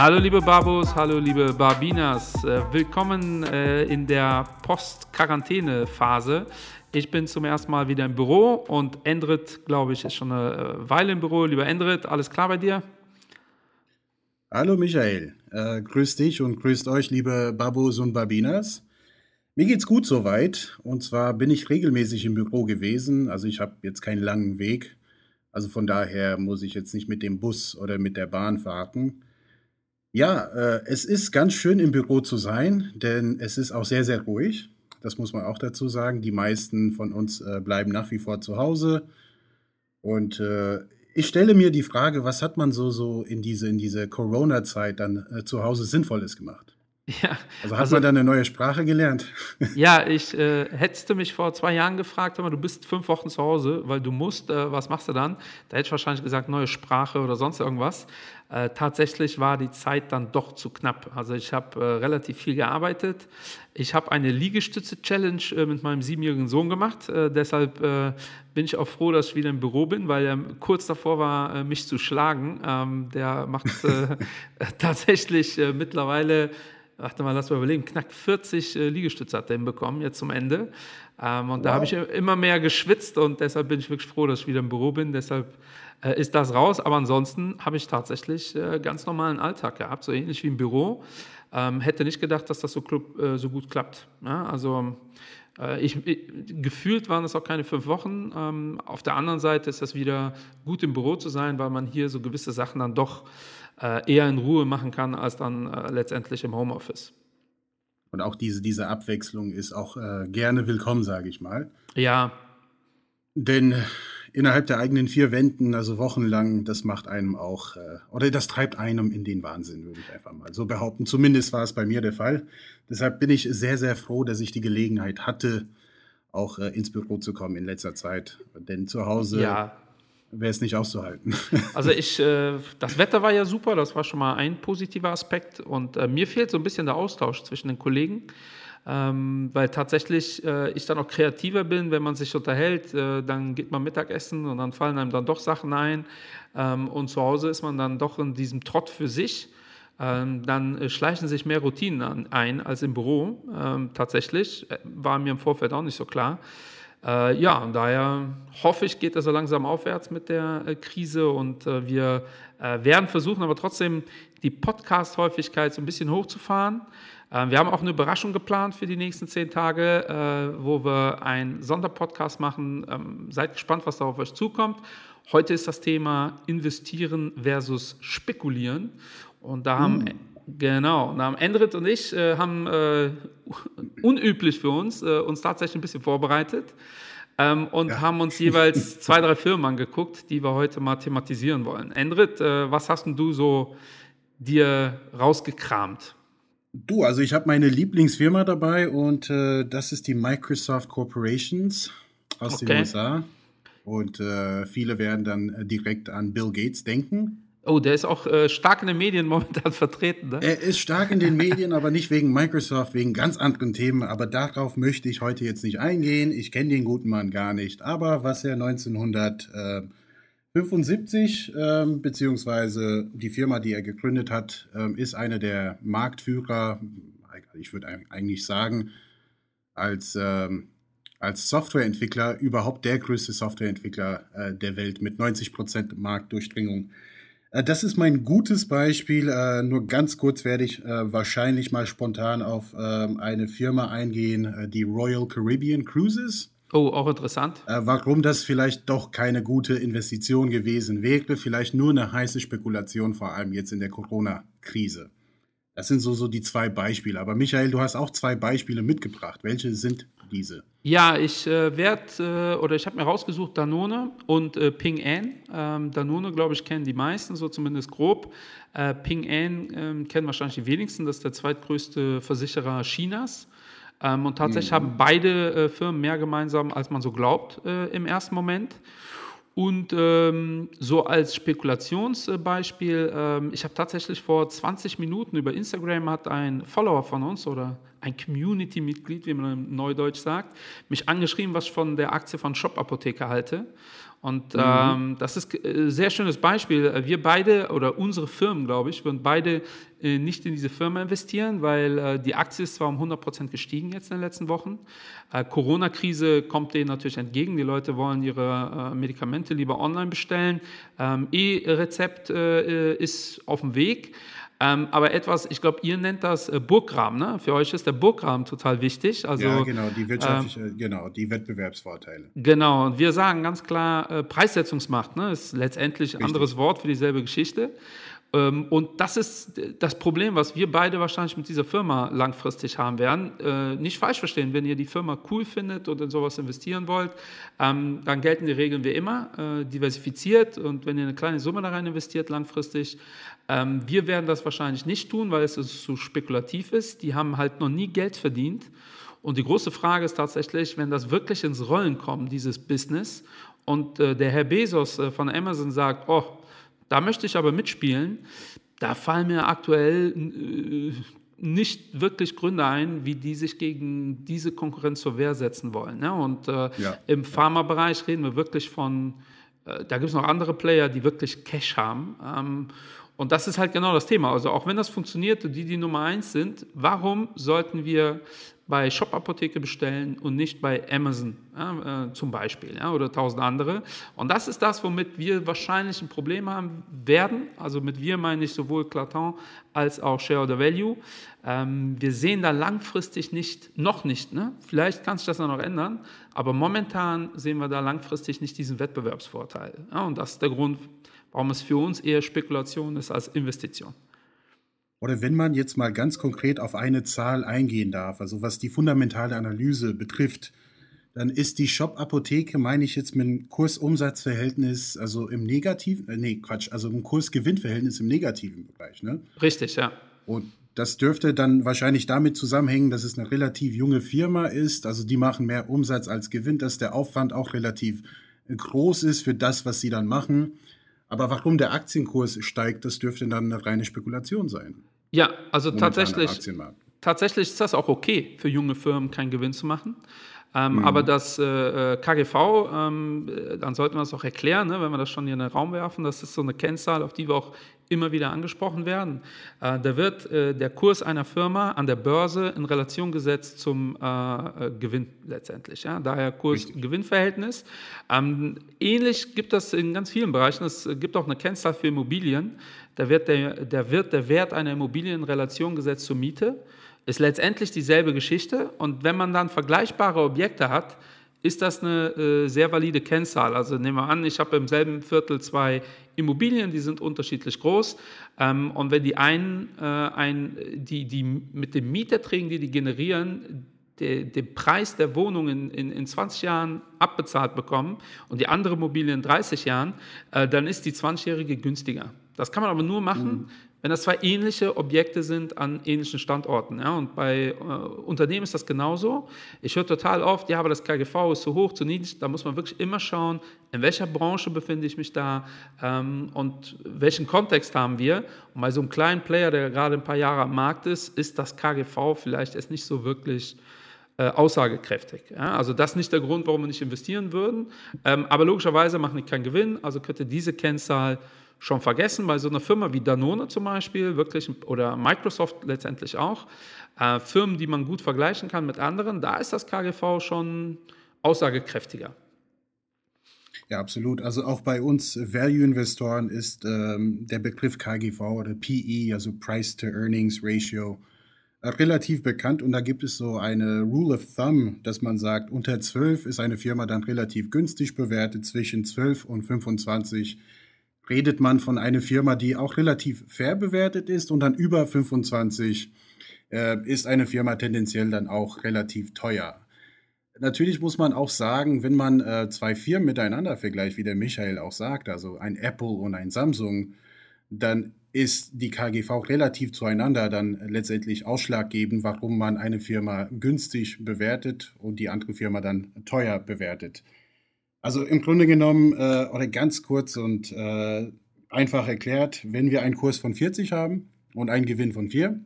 Hallo liebe Babos, hallo liebe Barbinas. Äh, willkommen äh, in der Post-Quarantäne-Phase. Ich bin zum ersten Mal wieder im Büro und Endrit, glaube ich, ist schon eine äh, Weile im Büro. Lieber Endrit, alles klar bei dir? Hallo Michael, grüß dich und grüßt euch, liebe Babos und Babinas. Mir geht's gut soweit. Und zwar bin ich regelmäßig im Büro gewesen. Also ich habe jetzt keinen langen Weg. Also von daher muss ich jetzt nicht mit dem Bus oder mit der Bahn fahren. Ja, äh, es ist ganz schön im Büro zu sein, denn es ist auch sehr, sehr ruhig. Das muss man auch dazu sagen. Die meisten von uns äh, bleiben nach wie vor zu Hause. Und äh, ich stelle mir die Frage, was hat man so, so in diese, in diese Corona-Zeit dann äh, zu Hause Sinnvolles gemacht? Ja, also hat also, man dann eine neue Sprache gelernt? Ja, ich äh, hättest du mich vor zwei Jahren gefragt, aber du bist fünf Wochen zu Hause, weil du musst, äh, was machst du dann? Da hätte ich wahrscheinlich gesagt, neue Sprache oder sonst irgendwas. Äh, tatsächlich war die Zeit dann doch zu knapp. Also ich habe äh, relativ viel gearbeitet. Ich habe eine Liegestütze-Challenge äh, mit meinem siebenjährigen Sohn gemacht. Äh, deshalb bin ich auch froh, dass ich wieder im Büro bin, weil er kurz davor war, mich zu schlagen. Ähm, der macht tatsächlich mittlerweile warte mal, lass mal überlegen, knapp 40 äh, Liegestütze hat er hinbekommen, jetzt zum Ende. Ähm, und wow. da habe ich immer mehr geschwitzt und deshalb bin ich wirklich froh, dass ich wieder im Büro bin. Deshalb äh, ist das raus. Aber ansonsten habe ich tatsächlich äh, ganz normalen Alltag gehabt, so ähnlich wie im Büro. Ähm, hätte nicht gedacht, dass das so, äh, so gut klappt. Ja, also äh, ich, ich, gefühlt waren es auch keine fünf Wochen. Ähm, auf der anderen Seite ist das wieder gut im Büro zu sein, weil man hier so gewisse Sachen dann doch eher in Ruhe machen kann, als dann äh, letztendlich im Homeoffice. Und auch diese, diese Abwechslung ist auch äh, gerne willkommen, sage ich mal. Ja. Denn innerhalb der eigenen vier Wänden, also wochenlang, das macht einem auch, äh, oder das treibt einem in den Wahnsinn, würde ich einfach mal so behaupten. Zumindest war es bei mir der Fall. Deshalb bin ich sehr, sehr froh, dass ich die Gelegenheit hatte, auch äh, ins Büro zu kommen in letzter Zeit. Denn zu Hause ja wäre es nicht auszuhalten. Also ich, äh, das Wetter war ja super, das war schon mal ein positiver Aspekt und äh, mir fehlt so ein bisschen der Austausch zwischen den Kollegen, ähm, weil tatsächlich äh, ich dann auch kreativer bin, wenn man sich unterhält, äh, dann geht man Mittagessen und dann fallen einem dann doch Sachen ein ähm, und zu Hause ist man dann doch in diesem Trott für sich. Ähm, dann äh, schleichen sich mehr Routinen an, ein als im Büro. Ähm, tatsächlich äh, war mir im Vorfeld auch nicht so klar. Äh, ja, und daher hoffe ich, geht es so langsam aufwärts mit der äh, Krise und äh, wir äh, werden versuchen, aber trotzdem die Podcast-Häufigkeit so ein bisschen hochzufahren. Äh, wir haben auch eine Überraschung geplant für die nächsten zehn Tage, äh, wo wir einen Sonderpodcast machen. Ähm, seid gespannt, was da auf euch zukommt. Heute ist das Thema Investieren versus Spekulieren. Und da haben mm. Genau, und Endrit und ich äh, haben äh, unüblich für uns äh, uns tatsächlich ein bisschen vorbereitet ähm, und ja. haben uns jeweils zwei, drei Firmen angeguckt, die wir heute mal thematisieren wollen. Endrit, äh, was hast denn du so dir rausgekramt? Du, also ich habe meine Lieblingsfirma dabei und äh, das ist die Microsoft Corporations aus okay. den USA. Und äh, viele werden dann direkt an Bill Gates denken. Oh, der ist auch äh, stark in den Medien momentan vertreten. Ne? Er ist stark in den Medien, aber nicht wegen Microsoft, wegen ganz anderen Themen. Aber darauf möchte ich heute jetzt nicht eingehen. Ich kenne den guten Mann gar nicht. Aber was er 1975, äh, beziehungsweise die Firma, die er gegründet hat, äh, ist eine der Marktführer, ich würde eigentlich sagen, als, ähm, als Softwareentwickler überhaupt der größte Softwareentwickler äh, der Welt mit 90% Marktdurchdringung. Äh, das ist mein gutes Beispiel. Äh, nur ganz kurz werde ich äh, wahrscheinlich mal spontan auf ähm, eine Firma eingehen, die Royal Caribbean Cruises. Oh, auch interessant. Warum das vielleicht doch keine gute Investition gewesen wäre, vielleicht nur eine heiße Spekulation, vor allem jetzt in der Corona-Krise. Das sind so, so die zwei Beispiele. Aber Michael, du hast auch zwei Beispiele mitgebracht. Welche sind diese? Ja, ich äh, werde, äh, oder ich habe mir rausgesucht Danone und äh, Ping An. Ähm, Danone, glaube ich, kennen die meisten, so zumindest grob. Äh, Ping An ähm, kennen wahrscheinlich die wenigsten, das ist der zweitgrößte Versicherer Chinas. Ähm, und tatsächlich mhm. haben beide äh, Firmen mehr gemeinsam, als man so glaubt äh, im ersten Moment. Und ähm, so als Spekulationsbeispiel, ähm, ich habe tatsächlich vor 20 Minuten über Instagram hat ein Follower von uns oder ein Community-Mitglied, wie man im Neudeutsch sagt, mich angeschrieben, was ich von der Aktie von Shop Apotheke halte. Und mhm. ähm, das ist ein äh, sehr schönes Beispiel. Wir beide oder unsere Firmen, glaube ich, würden beide äh, nicht in diese Firma investieren, weil äh, die Aktie ist zwar um 100 Prozent gestiegen jetzt in den letzten Wochen. Äh, Corona-Krise kommt denen natürlich entgegen. Die Leute wollen ihre äh, Medikamente lieber online bestellen. Ähm, E-Rezept äh, ist auf dem Weg. Ähm, aber etwas, ich glaube, ihr nennt das äh, Burggraben. Ne? Für euch ist der Burggraben total wichtig. Also, ja, genau, die wirtschaftliche, äh, genau, die Wettbewerbsvorteile. Genau, und wir sagen ganz klar, äh, Preissetzungsmacht ne? ist letztendlich ein anderes Wort für dieselbe Geschichte. Ähm, und das ist das Problem, was wir beide wahrscheinlich mit dieser Firma langfristig haben werden. Äh, nicht falsch verstehen, wenn ihr die Firma cool findet und in sowas investieren wollt, ähm, dann gelten die Regeln wie immer, äh, diversifiziert und wenn ihr eine kleine Summe da rein investiert langfristig. Ähm, wir werden das wahrscheinlich nicht tun, weil es zu spekulativ ist. Die haben halt noch nie Geld verdient. Und die große Frage ist tatsächlich, wenn das wirklich ins Rollen kommt, dieses Business, und äh, der Herr Bezos von Amazon sagt, oh, da möchte ich aber mitspielen. Da fallen mir aktuell äh, nicht wirklich Gründe ein, wie die sich gegen diese Konkurrenz zur Wehr setzen wollen. Ne? Und äh, ja. im Pharmabereich reden wir wirklich von, äh, da gibt es noch andere Player, die wirklich Cash haben. Ähm, und das ist halt genau das Thema. Also auch wenn das funktioniert und die die Nummer eins sind, warum sollten wir bei Shop Apotheke bestellen und nicht bei Amazon ja, äh, zum Beispiel ja, oder tausend andere. Und das ist das, womit wir wahrscheinlich ein Problem haben werden. Also mit wir meine ich sowohl Claton als auch Shareholder Value. Ähm, wir sehen da langfristig nicht, noch nicht, ne? vielleicht kann sich das noch ändern, aber momentan sehen wir da langfristig nicht diesen Wettbewerbsvorteil. Ja, und das ist der Grund, warum es für uns eher Spekulation ist als Investition. Oder wenn man jetzt mal ganz konkret auf eine Zahl eingehen darf, also was die fundamentale Analyse betrifft, dann ist die Shop-Apotheke, meine ich jetzt mit dem Kursumsatzverhältnis, also im negativen, äh, nee, Quatsch, also im Kursgewinnverhältnis im negativen Bereich, ne? Richtig, ja. Und das dürfte dann wahrscheinlich damit zusammenhängen, dass es eine relativ junge Firma ist, also die machen mehr Umsatz als Gewinn, dass der Aufwand auch relativ groß ist für das, was sie dann machen. Aber warum der Aktienkurs steigt, das dürfte dann eine reine Spekulation sein. Ja, also tatsächlich, tatsächlich ist das auch okay für junge Firmen, keinen Gewinn zu machen. Ähm, mhm. Aber das äh, äh KGV, ähm, äh, dann sollten wir das auch erklären, ne, wenn wir das schon hier in den Raum werfen. Das ist so eine Kennzahl, auf die wir auch immer wieder angesprochen werden. Äh, da wird äh, der Kurs einer Firma an der Börse in Relation gesetzt zum äh, Gewinn letztendlich. Ja? Daher Kurs-Gewinn-Verhältnis. Ähm, ähnlich gibt das in ganz vielen Bereichen. Es gibt auch eine Kennzahl für Immobilien. Da wird der, der, wird der Wert einer Immobilie in Relation gesetzt zur Miete. Ist letztendlich dieselbe Geschichte. Und wenn man dann vergleichbare Objekte hat, ist das eine äh, sehr valide Kennzahl. Also nehmen wir an, ich habe im selben Viertel zwei Immobilien, die sind unterschiedlich groß. Ähm, und wenn die einen, äh, ein, die, die mit den Mieterträgen, die die generieren, den Preis der Wohnung in, in, in 20 Jahren abbezahlt bekommen und die andere Immobilie in 30 Jahren, äh, dann ist die 20-jährige günstiger. Das kann man aber nur machen, mhm wenn das zwei ähnliche Objekte sind an ähnlichen Standorten. Ja? Und bei äh, Unternehmen ist das genauso. Ich höre total oft, ja, aber das KGV ist zu hoch, zu niedrig. Da muss man wirklich immer schauen, in welcher Branche befinde ich mich da ähm, und welchen Kontext haben wir. Und bei so einem kleinen Player, der gerade ein paar Jahre am Markt ist, ist das KGV vielleicht erst nicht so wirklich äh, aussagekräftig. Ja? Also das ist nicht der Grund, warum wir nicht investieren würden. Ähm, aber logischerweise machen die keinen Gewinn, also könnte diese Kennzahl schon vergessen. Bei so einer Firma wie Danone zum Beispiel, wirklich, oder Microsoft letztendlich auch, äh, Firmen, die man gut vergleichen kann mit anderen, da ist das KGV schon aussagekräftiger. Ja, absolut. Also auch bei uns Value-Investoren ist ähm, der Begriff KGV oder PE, also Price to Earnings Ratio, äh, relativ bekannt. Und da gibt es so eine Rule of Thumb, dass man sagt, unter 12 ist eine Firma dann relativ günstig bewertet, zwischen 12 und 25 redet man von einer Firma, die auch relativ fair bewertet ist und dann über 25 äh, ist eine Firma tendenziell dann auch relativ teuer. Natürlich muss man auch sagen, wenn man äh, zwei Firmen miteinander vergleicht, wie der Michael auch sagt, also ein Apple und ein Samsung, dann ist die KGV relativ zueinander dann letztendlich ausschlaggebend, warum man eine Firma günstig bewertet und die andere Firma dann teuer bewertet. Also im Grunde genommen, äh, oder ganz kurz und äh, einfach erklärt, wenn wir einen Kurs von 40 haben und einen Gewinn von 4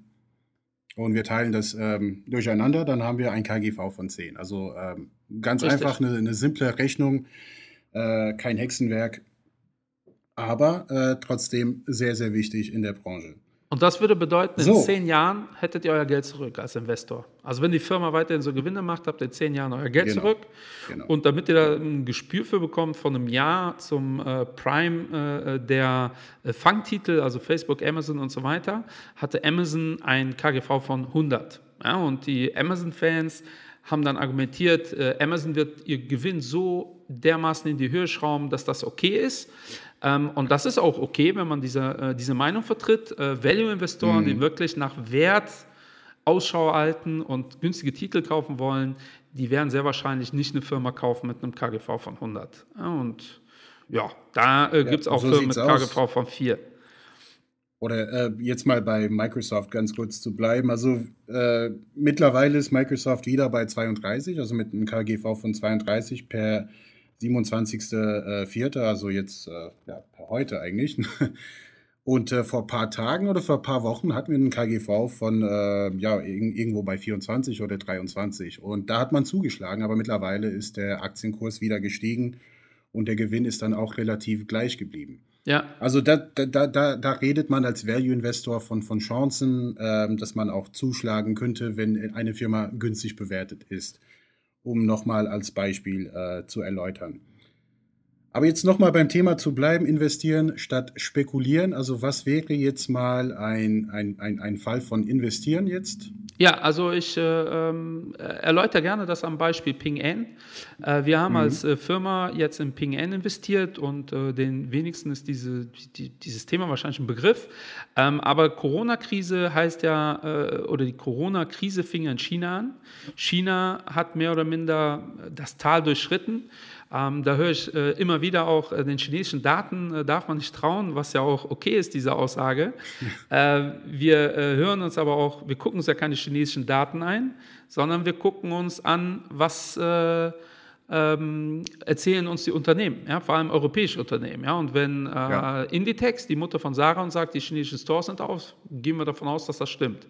und wir teilen das ähm, durcheinander, dann haben wir ein KGV von 10. Also ähm, ganz Richtig. einfach eine, eine, simple Rechnung, äh, kein Hexenwerk, aber äh, trotzdem sehr, sehr wichtig in der Branche. Und das würde bedeuten, in so. zehn Jahren hättet ihr euer Geld zurück als Investor. Also wenn die Firma weiterhin so Gewinne macht, habt ihr in zehn Jahren euer Geld genau. zurück. Genau. Und damit ihr da ein Gespür für bekommt, von einem Jahr zum äh, Prime äh, der äh, Fangtitel, also Facebook, Amazon und so weiter, hatte Amazon ein KGV von 100. Ja, und die Amazon-Fans haben dann argumentiert, äh, Amazon wird ihr Gewinn so dermaßen in die Höhe schrauben, dass das okay ist. Ähm, und das ist auch okay, wenn man diese, äh, diese Meinung vertritt. Äh, Value-Investoren, mhm. die wirklich nach Wert Ausschau halten und günstige Titel kaufen wollen, die werden sehr wahrscheinlich nicht eine Firma kaufen mit einem KGV von 100. Ja, und ja, da äh, gibt es auch so Firmen mit KGV aus. von 4. Oder äh, jetzt mal bei Microsoft ganz kurz zu bleiben. Also äh, mittlerweile ist Microsoft wieder bei 32, also mit einem KGV von 32 per 27.04., also jetzt äh, ja, heute eigentlich. Und äh, vor ein paar Tagen oder vor ein paar Wochen hatten wir einen KGV von äh, ja, irgendwo bei 24 oder 23. Und da hat man zugeschlagen, aber mittlerweile ist der Aktienkurs wieder gestiegen und der Gewinn ist dann auch relativ gleich geblieben. Ja. Also da, da, da, da redet man als Value-Investor von, von Chancen, äh, dass man auch zuschlagen könnte, wenn eine Firma günstig bewertet ist um nochmal als Beispiel äh, zu erläutern. Aber jetzt nochmal beim Thema zu bleiben, investieren statt spekulieren. Also was wäre jetzt mal ein, ein, ein, ein Fall von investieren jetzt? Ja, also ich äh, ähm, erläutere gerne das am Beispiel Ping N. Äh, wir haben mhm. als äh, Firma jetzt in Ping N investiert und äh, den wenigsten ist diese, die, dieses Thema wahrscheinlich ein Begriff. Ähm, aber Corona-Krise heißt ja, äh, oder die Corona-Krise fing in China an. China hat mehr oder minder das Tal durchschritten. Ähm, da höre ich äh, immer wieder auch äh, den chinesischen Daten äh, darf man nicht trauen, was ja auch okay ist, diese Aussage. Äh, wir äh, hören uns aber auch, wir gucken uns ja keine chinesischen Daten ein, sondern wir gucken uns an, was äh, ähm, erzählen uns die Unternehmen, ja, vor allem europäische Unternehmen. Ja, und wenn ja. Inditex, die Mutter von Sarah, uns sagt, die chinesischen Stores sind auf, gehen wir davon aus, dass das stimmt.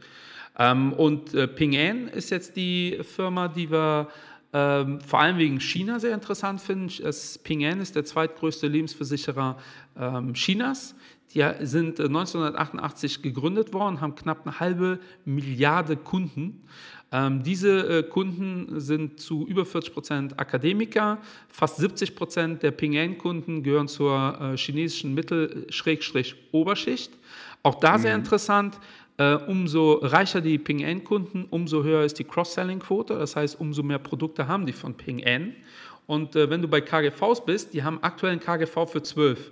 Ähm, und Ping An ist jetzt die Firma, die wir ähm, vor allem wegen China sehr interessant finde. Das Ping An ist der zweitgrößte Lebensversicherer ähm, Chinas. Die sind 1988 äh, gegründet worden, haben knapp eine halbe Milliarde Kunden. Ähm, diese äh, Kunden sind zu über 40 Prozent Akademiker. Fast 70 Prozent der Ping An-Kunden gehören zur äh, chinesischen Mittel-Oberschicht. Auch da sehr mhm. interessant. Äh, umso reicher die Ping N-Kunden, umso höher ist die Cross-Selling-Quote. Das heißt, umso mehr Produkte haben die von Ping N. Und äh, wenn du bei KGVs bist, die haben aktuell einen KGV für 12.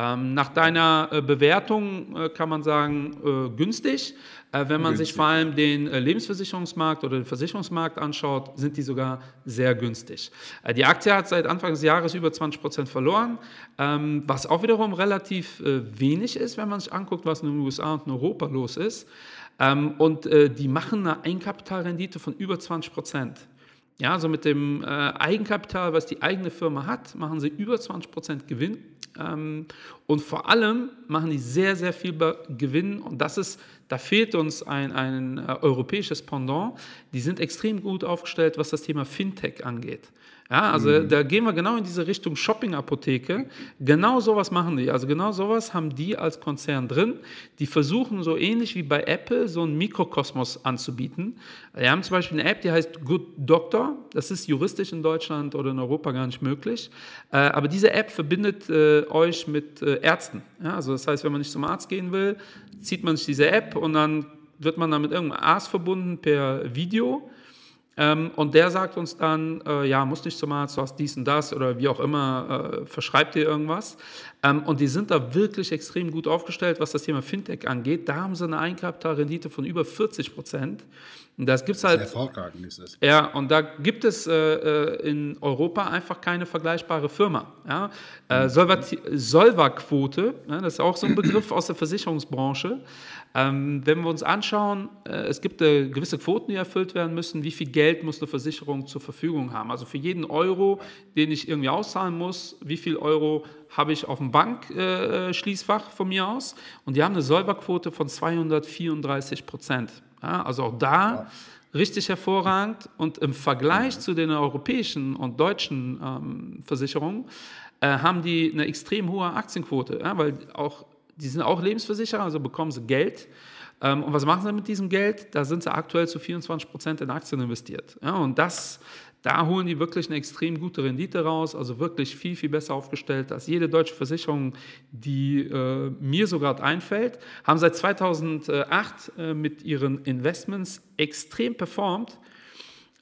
Ähm, nach deiner äh, Bewertung äh, kann man sagen, äh, günstig. Wenn man günstig. sich vor allem den Lebensversicherungsmarkt oder den Versicherungsmarkt anschaut, sind die sogar sehr günstig. Die Aktie hat seit Anfang des Jahres über 20 Prozent verloren, ähm, was auch wiederum relativ wenig ist, wenn man sich anguckt, was in den USA und in Europa los ist. Ähm, und die machen eine Eigenkapitalrendite von über 20 Prozent. Ja, also mit dem Eigenkapital, was die eigene Firma hat, machen sie über 20% Gewinn. Ähm, und vor allem machen die sehr, sehr viel Gewinn. Und das ist, da fehlt uns ein, ein äh, europäisches Pendant. Die sind extrem gut aufgestellt, was das Thema Fintech angeht. Ja, also mhm. da gehen wir genau in diese Richtung Shopping-Apotheke. Genau sowas machen die. Also genau sowas haben die als Konzern drin. Die versuchen so ähnlich wie bei Apple so einen Mikrokosmos anzubieten. Die haben zum Beispiel eine App, die heißt Good Doctor. Das ist juristisch in Deutschland oder in Europa gar nicht möglich. Äh, aber diese App verbindet äh, euch mit äh, Ärzten. Ja, also das heißt, wenn man nicht zum Arzt gehen will, zieht man sich diese App und dann wird man dann mit irgendeinem Arzt verbunden per Video. Ähm, und der sagt uns dann, äh, ja, musst nicht zum Arzt, du hast dies und das oder wie auch immer, äh, verschreibt dir irgendwas. Ähm, und die sind da wirklich extrem gut aufgestellt, was das Thema Fintech angeht. Da haben sie eine Eigenkapitalrendite von über 40 Prozent. Und das gibt's halt. Sehr hervorragend ist es. Ja, und da gibt es äh, äh in Europa einfach keine vergleichbare Firma. Ja? Äh, mhm. Solva-Quote, ja, das ist auch so ein Begriff aus der Versicherungsbranche. Ähm, wenn wir uns anschauen, äh, es gibt äh, gewisse Quoten, die erfüllt werden müssen. Wie viel Geld muss eine Versicherung zur Verfügung haben? Also für jeden Euro, den ich irgendwie auszahlen muss, wie viel Euro habe ich auf dem Bankschließfach äh, von mir aus? Und die haben eine Säuberquote von 234 Prozent. Ja, also auch da richtig hervorragend. Und im Vergleich zu den europäischen und deutschen ähm, Versicherungen äh, haben die eine extrem hohe Aktienquote, ja, weil auch, die sind auch Lebensversicherer, also bekommen sie Geld. Ähm, und was machen sie mit diesem Geld? Da sind sie aktuell zu 24 Prozent in Aktien investiert. Ja, und das da holen die wirklich eine extrem gute Rendite raus, also wirklich viel, viel besser aufgestellt als jede deutsche Versicherung, die äh, mir so gerade einfällt. Haben seit 2008 äh, mit ihren Investments extrem performt.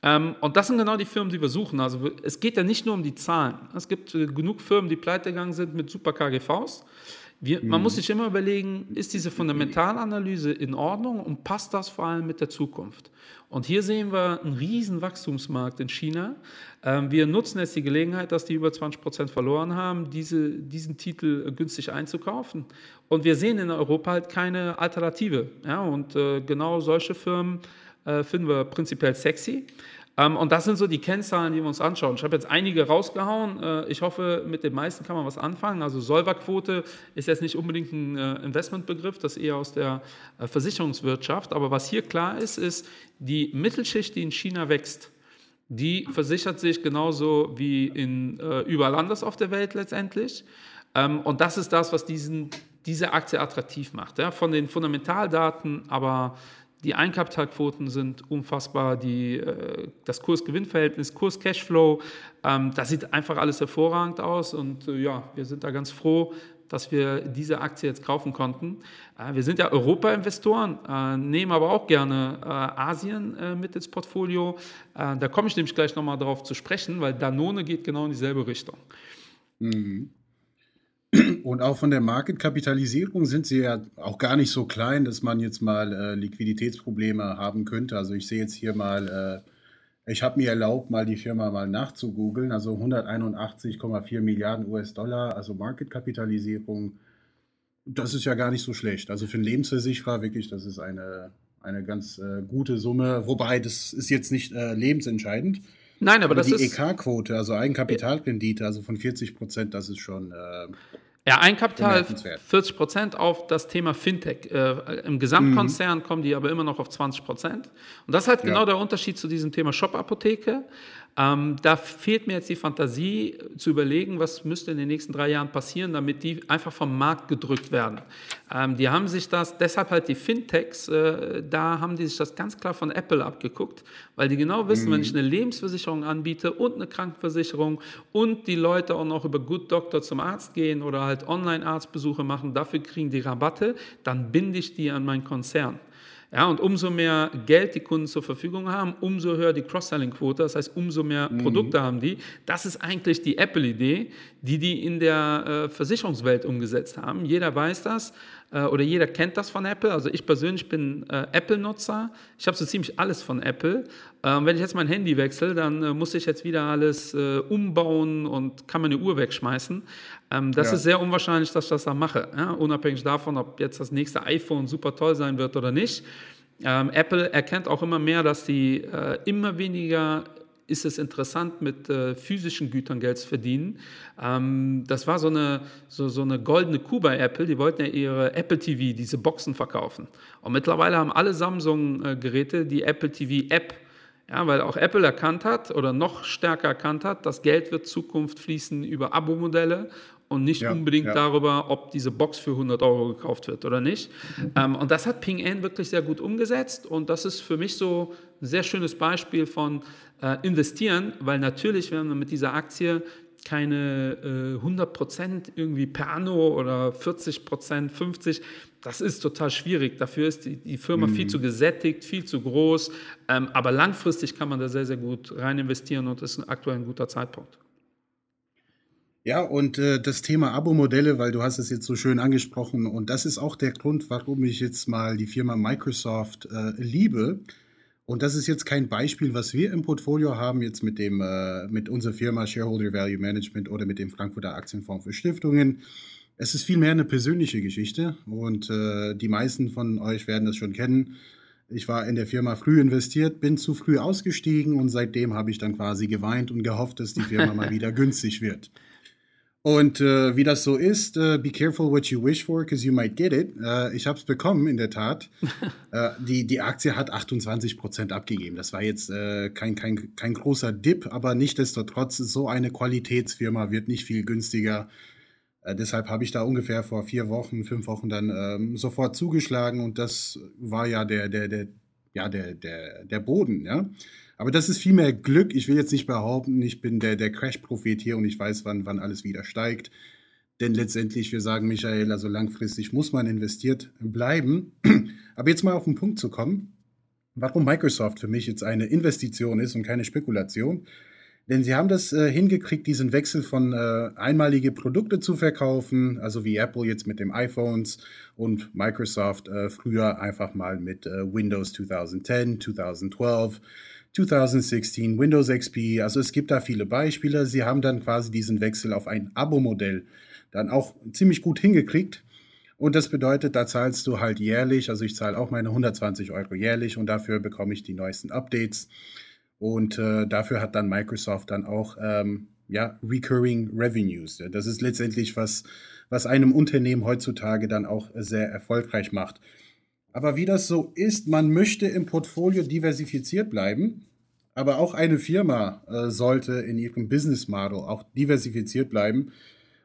Ähm, und das sind genau die Firmen, die wir suchen. Also es geht ja nicht nur um die Zahlen. Es gibt äh, genug Firmen, die pleite gegangen sind mit super KGVs. Wir, man muss mhm. sich immer überlegen, ist diese Fundamentalanalyse in Ordnung und passt das vor allem mit der Zukunft? Und hier sehen wir einen riesen Wachstumsmarkt in China. Ähm, wir nutzen jetzt die Gelegenheit, dass die über 20 Prozent verloren haben, diese, diesen Titel günstig einzukaufen. Und wir sehen in Europa halt keine Alternative. Ja? Und äh, genau solche Firmen äh, finden wir prinzipiell sexy. Ähm, und das sind so die Kennzahlen, die wir uns anschauen. Ich habe jetzt einige rausgehauen. Äh, ich hoffe, mit den meisten kann man was anfangen. Also Solverquote ist jetzt nicht unbedingt ein äh, Investmentbegriff, das ist eher aus der äh, Versicherungswirtschaft. Aber was hier klar ist, ist, die Mittelschicht, die in China wächst, die versichert sich genauso wie in, überall anders auf der Welt letztendlich. Ähm, und das ist das, was diesen, diese Aktie attraktiv macht. Von den Fundamentaldaten, aber die Eigenkapitalquoten sind unfassbar, die, äh, das Kurs-Gewinn-Verhältnis, Kurs-Cashflow, ähm, das sieht einfach alles hervorragend aus und äh, ja, wir sind da ganz froh, dass wir diese Aktie jetzt kaufen konnten. Äh, wir sind ja Europa-Investoren, nehmen aber auch gerne Asien mit ins Portfolio. da komme ich nämlich gleich nochmal darauf zu sprechen, weil Danone geht genau in dieselbe Richtung. Mhm. Und auch von der Marketkapitalisierung sind sie ja auch gar nicht so klein, dass man jetzt mal äh, Liquiditätsprobleme haben könnte. Also ich sehe jetzt hier mal, äh, ich habe mir erlaubt, mal die Firma mal nachzugoogeln. Also 181,4 Milliarden US-Dollar, also Marketkapitalisierung. Das ist ja gar nicht so schlecht. Also für einen Lebensversicherer wirklich, das ist eine, eine ganz äh, gute Summe. Wobei, das ist jetzt nicht äh, lebensentscheidend. Nein, aber, aber das die ist. Die EK-Quote, also Eigenkapitalrendite, also von 40 Prozent, das ist schon. Äh, ja, Eigenkapital 40 Prozent auf das Thema Fintech. Äh, Im Gesamtkonzern mhm. kommen die aber immer noch auf 20 Prozent. Und das ist halt genau ja. der Unterschied zu diesem Thema Shop-Apotheke. Ähm, da fehlt mir jetzt die Fantasie zu überlegen, was müsste in den nächsten drei Jahren passieren, damit die einfach vom Markt gedrückt werden. Ähm, die haben sich das, deshalb halt die Fintechs, äh, da haben die sich das ganz klar von Apple abgeguckt, weil die genau wissen, mhm. wenn ich eine Lebensversicherung anbiete und eine Krankenversicherung und die Leute auch noch über Good Doctor zum Arzt gehen oder halt Online-Arztbesuche machen, dafür kriegen die Rabatte, dann binde ich die an meinen Konzern. Ja, und umso mehr Geld die Kunden zur Verfügung haben, umso höher die Cross-Selling-Quote, das heißt, umso mehr mhm. Produkte haben die. Das ist eigentlich die Apple-Idee, die die in der äh, Versicherungswelt umgesetzt haben. Jeder weiß das äh, oder jeder kennt das von Apple. Also ich persönlich bin äh, Apple-Nutzer. Ich habe so ziemlich alles von Apple. Ähm, wenn ich jetzt mein Handy wechsle, dann äh, muss ich jetzt wieder alles äh, umbauen und kann meine Uhr wegschmeißen. Ähm, das ja. ist sehr unwahrscheinlich, dass ich das dann mache. Ja? Unabhängig davon, ob jetzt das nächste iPhone super toll sein wird oder nicht. Ähm, Apple erkennt auch immer mehr, dass sie äh, immer weniger ist es interessant, mit äh, physischen Gütern Geld zu verdienen. Ähm, das war so eine, so, so eine goldene Kuh bei Apple. Die wollten ja ihre Apple TV, diese Boxen verkaufen. Und mittlerweile haben alle Samsung-Geräte äh, die Apple TV-App ja, weil auch Apple erkannt hat oder noch stärker erkannt hat, das Geld wird Zukunft fließen über Abo-Modelle und nicht ja, unbedingt ja. darüber, ob diese Box für 100 Euro gekauft wird oder nicht. Mhm. Ähm, und das hat Ping An wirklich sehr gut umgesetzt und das ist für mich so ein sehr schönes Beispiel von äh, investieren, weil natürlich, wenn man mit dieser Aktie keine äh, 100% irgendwie per anno oder 40%, 50%, das ist total schwierig. Dafür ist die, die Firma mhm. viel zu gesättigt, viel zu groß. Ähm, aber langfristig kann man da sehr, sehr gut rein investieren und ist aktuell ein guter Zeitpunkt. Ja, und äh, das Thema Abo-Modelle, weil du hast es jetzt so schön angesprochen, und das ist auch der Grund, warum ich jetzt mal die Firma Microsoft äh, liebe. Und das ist jetzt kein Beispiel, was wir im Portfolio haben, jetzt mit dem, äh, mit unserer Firma Shareholder Value Management oder mit dem Frankfurter Aktienfonds für Stiftungen. Es ist vielmehr eine persönliche Geschichte und äh, die meisten von euch werden das schon kennen. Ich war in der Firma früh investiert, bin zu früh ausgestiegen und seitdem habe ich dann quasi geweint und gehofft, dass die Firma mal wieder günstig wird. Und äh, wie das so ist, äh, be careful what you wish for, because you might get it. Äh, ich habe es bekommen, in der Tat. Äh, die, die Aktie hat 28 Prozent abgegeben. Das war jetzt äh, kein, kein, kein großer Dip, aber nichtdestotrotz, so eine Qualitätsfirma wird nicht viel günstiger. Äh, deshalb habe ich da ungefähr vor vier Wochen, fünf Wochen dann ähm, sofort zugeschlagen und das war ja der, der, der, ja, der, der, der Boden, ja. Aber das ist vielmehr Glück. Ich will jetzt nicht behaupten, ich bin der, der Crash-Prophet hier und ich weiß, wann, wann alles wieder steigt. Denn letztendlich, wir sagen, Michael, also langfristig muss man investiert bleiben. Aber jetzt mal auf den Punkt zu kommen, warum Microsoft für mich jetzt eine Investition ist und keine Spekulation. Denn sie haben das äh, hingekriegt, diesen Wechsel von äh, einmalige Produkte zu verkaufen, also wie Apple jetzt mit dem iPhones und Microsoft äh, früher einfach mal mit äh, Windows 2010, 2012 2016, Windows XP, also es gibt da viele Beispiele. Sie haben dann quasi diesen Wechsel auf ein Abo-Modell dann auch ziemlich gut hingekriegt. Und das bedeutet, da zahlst du halt jährlich, also ich zahle auch meine 120 Euro jährlich und dafür bekomme ich die neuesten Updates. Und äh, dafür hat dann Microsoft dann auch ähm, ja, Recurring Revenues. Das ist letztendlich was, was einem Unternehmen heutzutage dann auch sehr erfolgreich macht. Aber wie das so ist, man möchte im Portfolio diversifiziert bleiben, aber auch eine Firma äh, sollte in ihrem Business Model auch diversifiziert bleiben.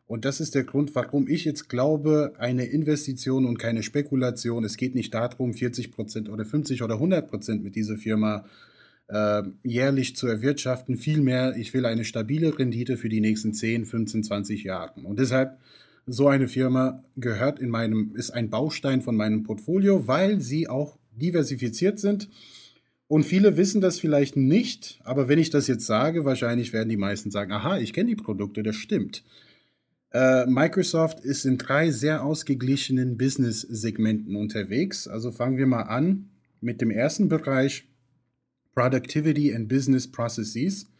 Und das ist der Grund, warum ich jetzt glaube, eine Investition und keine Spekulation. Es geht nicht darum, 40 Prozent oder 50 oder 100 Prozent mit dieser Firma äh, jährlich zu erwirtschaften. Vielmehr, ich will eine stabile Rendite für die nächsten 10, 15, 20 Jahre. Und deshalb so eine Firma gehört in meinem, ist ein Baustein von meinem Portfolio, weil sie auch diversifiziert sind. Und viele wissen das vielleicht nicht, aber wenn ich das jetzt sage, wahrscheinlich werden die meisten sagen, aha, ich kenne die Produkte, das stimmt. Äh, Microsoft ist in drei sehr ausgeglichenen Business-Segmenten unterwegs. Also fangen wir mal an mit dem ersten Bereich, Productivity and Business Processes.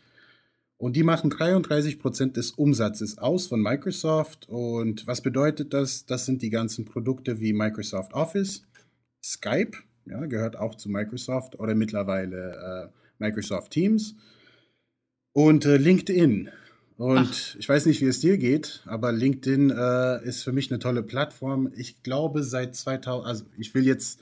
Und die machen 33 Prozent des Umsatzes aus von Microsoft. Und was bedeutet das? Das sind die ganzen Produkte wie Microsoft Office, Skype, ja, gehört auch zu Microsoft oder mittlerweile äh, Microsoft Teams und äh, LinkedIn. Und Ach. ich weiß nicht, wie es dir geht, aber LinkedIn äh, ist für mich eine tolle Plattform. Ich glaube, seit 2000, also ich will jetzt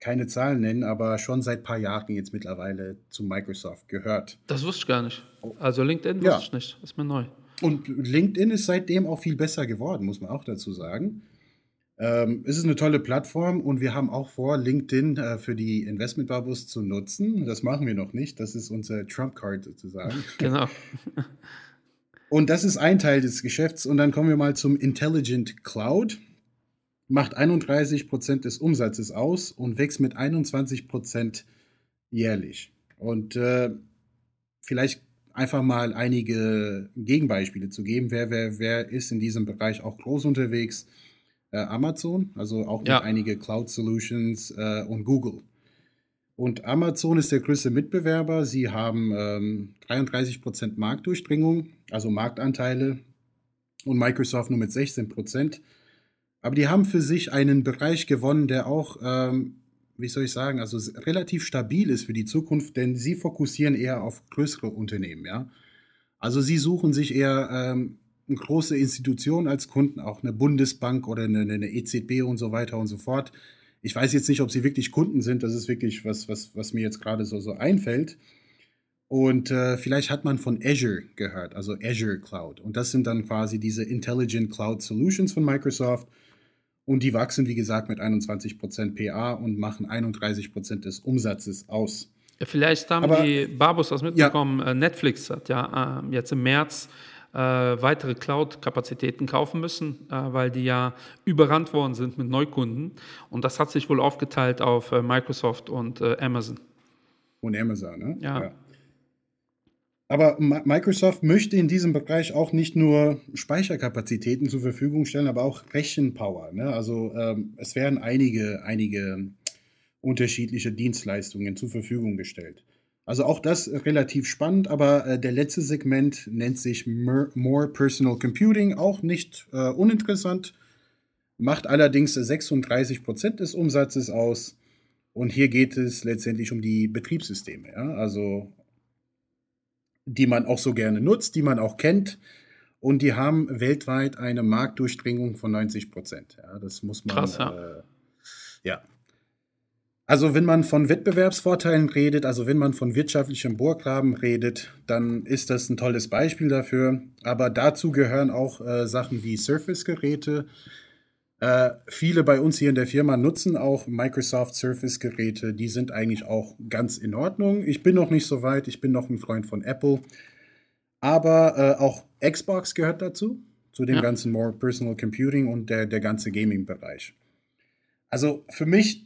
keine Zahlen nennen, aber schon seit ein paar Jahren jetzt mittlerweile zu Microsoft gehört. Das wusste ich gar nicht. Also LinkedIn wusste ja. ich nicht. Ist mir neu. Und LinkedIn ist seitdem auch viel besser geworden, muss man auch dazu sagen. Ähm, es ist eine tolle Plattform und wir haben auch vor, LinkedIn äh, für die Investment-Babos zu nutzen. Das machen wir noch nicht. Das ist unser Trump-Card sozusagen. genau. und das ist ein Teil des Geschäfts. Und dann kommen wir mal zum Intelligent Cloud macht 31 Prozent des Umsatzes aus und wächst mit 21 Prozent jährlich. Und äh, vielleicht einfach mal einige Gegenbeispiele zu geben. Wer, wer, wer ist in diesem Bereich auch groß unterwegs? Äh, Amazon, also auch ja. einige Cloud Solutions äh, und Google. Und Amazon ist der größte Mitbewerber. Sie haben ähm, 33 Prozent Marktdurchdringung, also Marktanteile, und Microsoft nur mit 16 Prozent. Aber die haben für sich einen Bereich gewonnen, der auch, ähm, wie soll ich sagen, also relativ stabil ist für die Zukunft, denn sie fokussieren eher auf größere Unternehmen, ja. Also sie suchen sich eher ähm, große Institutionen als Kunden, auch eine Bundesbank oder eine, eine EZB und so weiter und so fort. Ich weiß jetzt nicht, ob sie wirklich Kunden sind, das ist wirklich was, was, was mir jetzt gerade so, so einfällt. Und äh, vielleicht hat man von Azure gehört, also Azure Cloud. Und das sind dann quasi diese Intelligent Cloud Solutions von Microsoft. Und die wachsen, wie gesagt, mit 21% PA und machen 31% des Umsatzes aus. Vielleicht haben Aber, die Babus das mitbekommen. Ja. Äh, Netflix hat ja äh, jetzt im März äh, weitere Cloud-Kapazitäten kaufen müssen, äh, weil die ja überrannt worden sind mit Neukunden. Und das hat sich wohl aufgeteilt auf äh, Microsoft und äh, Amazon. Und Amazon, ne? ja. ja. Aber Microsoft möchte in diesem Bereich auch nicht nur Speicherkapazitäten zur Verfügung stellen, aber auch Rechenpower. Ne? Also ähm, es werden einige, einige unterschiedliche Dienstleistungen zur Verfügung gestellt. Also auch das relativ spannend, aber äh, der letzte Segment nennt sich More Personal Computing, auch nicht äh, uninteressant, macht allerdings 36 Prozent des Umsatzes aus. Und hier geht es letztendlich um die Betriebssysteme. Ja? Also die man auch so gerne nutzt, die man auch kennt. und die haben weltweit eine Marktdurchdringung von 90 Prozent. Ja, das muss man. Krass, ja. Äh, ja. Also, wenn man von Wettbewerbsvorteilen redet, also wenn man von wirtschaftlichem Burggraben redet, dann ist das ein tolles Beispiel dafür. Aber dazu gehören auch äh, Sachen wie Surface-Geräte. Äh, viele bei uns hier in der Firma nutzen auch Microsoft Surface-Geräte. Die sind eigentlich auch ganz in Ordnung. Ich bin noch nicht so weit. Ich bin noch ein Freund von Apple. Aber äh, auch Xbox gehört dazu, zu dem ja. ganzen More Personal Computing und der, der ganze Gaming-Bereich. Also für mich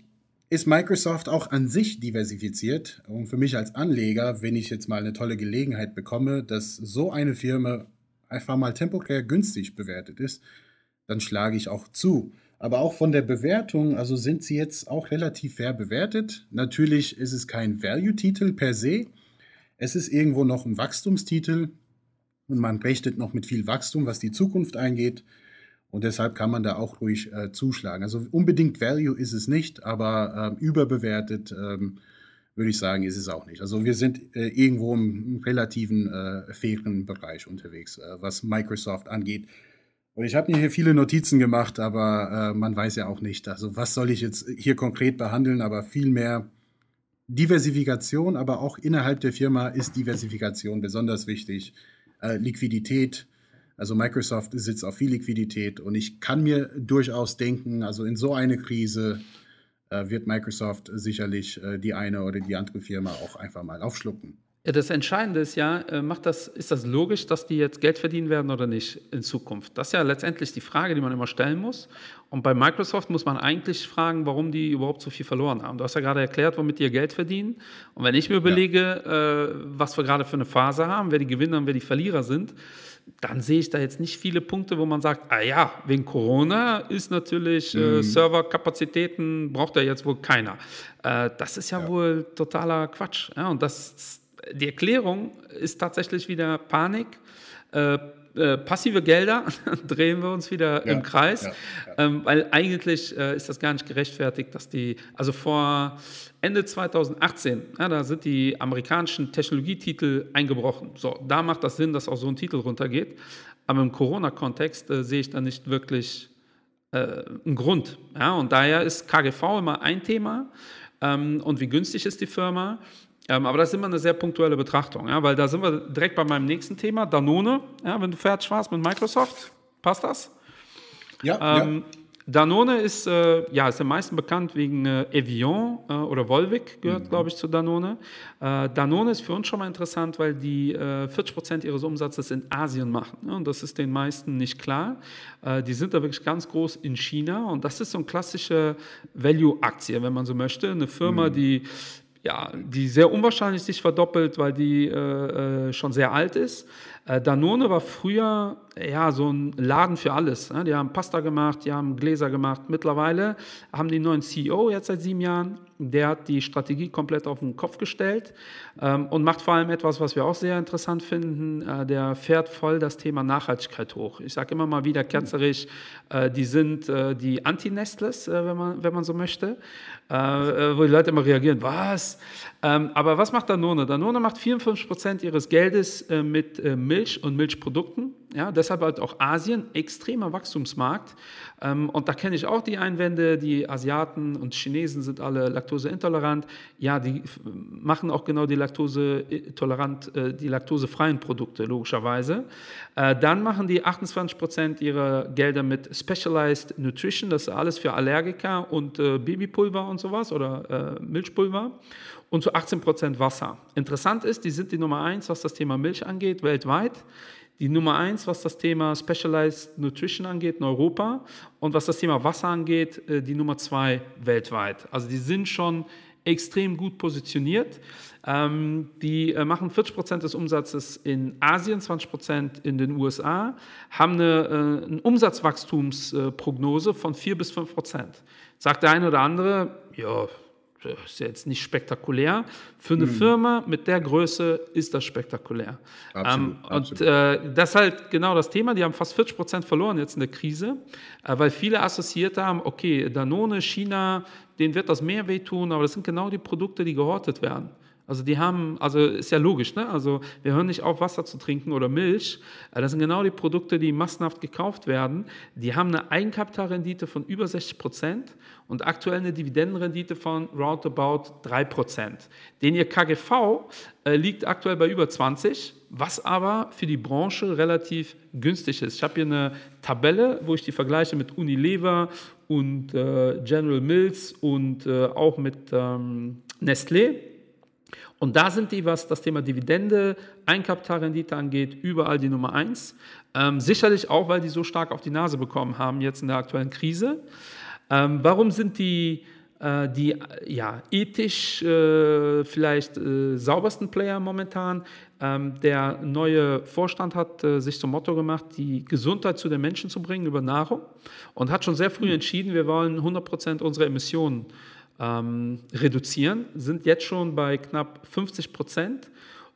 ist Microsoft auch an sich diversifiziert. Und für mich als Anleger, wenn ich jetzt mal eine tolle Gelegenheit bekomme, dass so eine Firma einfach mal temporär günstig bewertet ist, dann schlage ich auch zu. Aber auch von der Bewertung, also sind sie jetzt auch relativ fair bewertet. Natürlich ist es kein Value-Titel per se. Es ist irgendwo noch ein Wachstumstitel und man rechnet noch mit viel Wachstum, was die Zukunft eingeht. Und deshalb kann man da auch ruhig äh, zuschlagen. Also unbedingt Value ist es nicht, aber äh, überbewertet ähm, würde ich sagen, ist es auch nicht. Also wir sind äh, irgendwo im relativen äh, fairen Bereich unterwegs, äh, was Microsoft angeht. Und ich habe mir hier viele Notizen gemacht, aber äh, man weiß ja auch nicht, also was soll ich jetzt hier konkret behandeln, aber vielmehr Diversifikation, aber auch innerhalb der Firma ist Diversifikation besonders wichtig. Äh, Liquidität, also Microsoft sitzt auf viel Liquidität und ich kann mir durchaus denken, also in so eine Krise äh, wird Microsoft sicherlich äh, die eine oder die andere Firma auch einfach mal aufschlucken. Ja, das Entscheidende ist ja, äh, macht das, ist das logisch, dass die jetzt Geld verdienen werden oder nicht in Zukunft? Das ist ja letztendlich die Frage, die man immer stellen muss. Und bei Microsoft muss man eigentlich fragen, warum die überhaupt so viel verloren haben. Du hast ja gerade erklärt, womit die ihr Geld verdienen. Und wenn ich mir überlege, ja. äh, was wir gerade für eine Phase haben, wer die Gewinner und wer die Verlierer sind, dann sehe ich da jetzt nicht viele Punkte, wo man sagt, ah ja, wegen Corona ist natürlich äh, mhm. äh, Serverkapazitäten braucht ja jetzt wohl keiner. Äh, das ist ja, ja, wohl totaler Quatsch. Ja, und das die Erklärung ist tatsächlich wieder Panik. Äh, äh, passive Gelder, drehen wir uns wieder ja, im Kreis, ja, ja. Ähm, weil eigentlich äh, ist das gar nicht gerechtfertigt, dass die, also vor Ende 2018, da sind die amerikanischen Technologietitel eingebrochen. So, da macht das Sinn, dass auch so ein Titel runtergeht. Aber im Corona-Kontext äh, sehe ich da nicht wirklich äh, einen Grund. Ja? Und daher ist KGV immer ein Thema. Ähm, und wie günstig ist die Firma? Ähm, aber das ist immer eine sehr punktuelle Betrachtung, ja, weil da sind wir direkt bei meinem nächsten Thema, Danone. Ja, wenn du fertig warst mit Microsoft, passt das? Ja. Ähm, ja. Danone ist, äh, ja, ist am meisten bekannt wegen äh, Evian äh, oder Volvic gehört, mhm. glaube ich, zu Danone. Äh, Danone ist für uns schon mal interessant, weil die 40 äh, Prozent ihres Umsatzes in Asien machen. Ne? Und das ist den meisten nicht klar. Äh, die sind da wirklich ganz groß in China. Und das ist so eine klassische Value-Aktie, wenn man so möchte. Eine Firma, mhm. die ja, die sehr unwahrscheinlich sich verdoppelt, weil die äh, äh, schon sehr alt ist. Äh, Danone war früher ja, so ein Laden für alles. Ne? Die haben Pasta gemacht, die haben Gläser gemacht. Mittlerweile haben die einen neuen CEO jetzt seit sieben Jahren. Der hat die Strategie komplett auf den Kopf gestellt ähm, und macht vor allem etwas, was wir auch sehr interessant finden. Äh, der fährt voll das Thema Nachhaltigkeit hoch. Ich sage immer mal wieder ketzerig, äh, die sind äh, die Anti-Nestles, äh, wenn, man, wenn man so möchte. Äh, äh, wo die Leute immer reagieren, was? Ähm, aber was macht Danone? Danone macht 54 Prozent ihres Geldes mit Milch und Milchprodukten. Ja, deshalb halt auch Asien, extremer Wachstumsmarkt. Ähm, und da kenne ich auch die Einwände, die Asiaten und Chinesen sind alle laktoseintolerant. Ja, die machen auch genau die laktosetolerant, äh, die laktosefreien Produkte, logischerweise. Äh, dann machen die 28 Prozent ihrer Gelder mit Specialized Nutrition, das ist alles für Allergiker und äh, Babypulver und sowas oder Milchpulver und zu 18 Prozent Wasser. Interessant ist, die sind die Nummer eins, was das Thema Milch angeht, weltweit die Nummer eins, was das Thema Specialized Nutrition angeht in Europa und was das Thema Wasser angeht, äh, die Nummer zwei weltweit. Also die sind schon extrem gut positioniert. Ähm, die äh, machen 40 Prozent des Umsatzes in Asien, 20 Prozent in den USA, haben eine, äh, Umsatzwachstumsprognose von 4 bis 5 Prozent. Sagt der eine oder andere, ja, das ist jetzt nicht spektakulär. Für eine mhm. Firma mit der Größe ist das spektakulär. Absolut, ähm, absolut. Und äh, das ist halt genau das Thema. Die haben fast 40 Prozent verloren jetzt in der Krise, äh, weil viele assoziiert haben, okay, Danone, China, denen wird das mehr wehtun, aber das sind genau die Produkte, die gehortet werden. Also die haben, also ist ja logisch, ne? Also wir hören nicht auf, Wasser zu trinken oder Milch. Äh, das sind genau die Produkte, die massenhaft gekauft werden. Die haben eine Eigenkapitalrendite von über 60 Prozent und aktuell eine Dividendenrendite von roundabout 3 Prozent. Den ihr KGV äh, liegt aktuell bei über 20, was aber für die Branche relativ günstig ist. Ich habe hier eine Tabelle, wo ich die vergleiche mit Unilever und äh, General Mills und auch mit ähm, Nestlé. Und da sind die, was das Thema Dividende, Einkapitalrendite angeht, überall die Nummer eins. Ähm, sicherlich auch, weil die so stark auf die Nase bekommen haben jetzt in der aktuellen Krise. Ähm, warum sind die, äh, die ja, ethisch äh, vielleicht äh, saubersten Player momentan? Ähm, der neue Vorstand hat äh, sich zum Motto gemacht, die Gesundheit zu den Menschen zu bringen über Nahrung und hat schon sehr früh entschieden, wir wollen 100 Prozent unserer Emissionen ähm, reduzieren, sind jetzt schon bei knapp 50 Prozent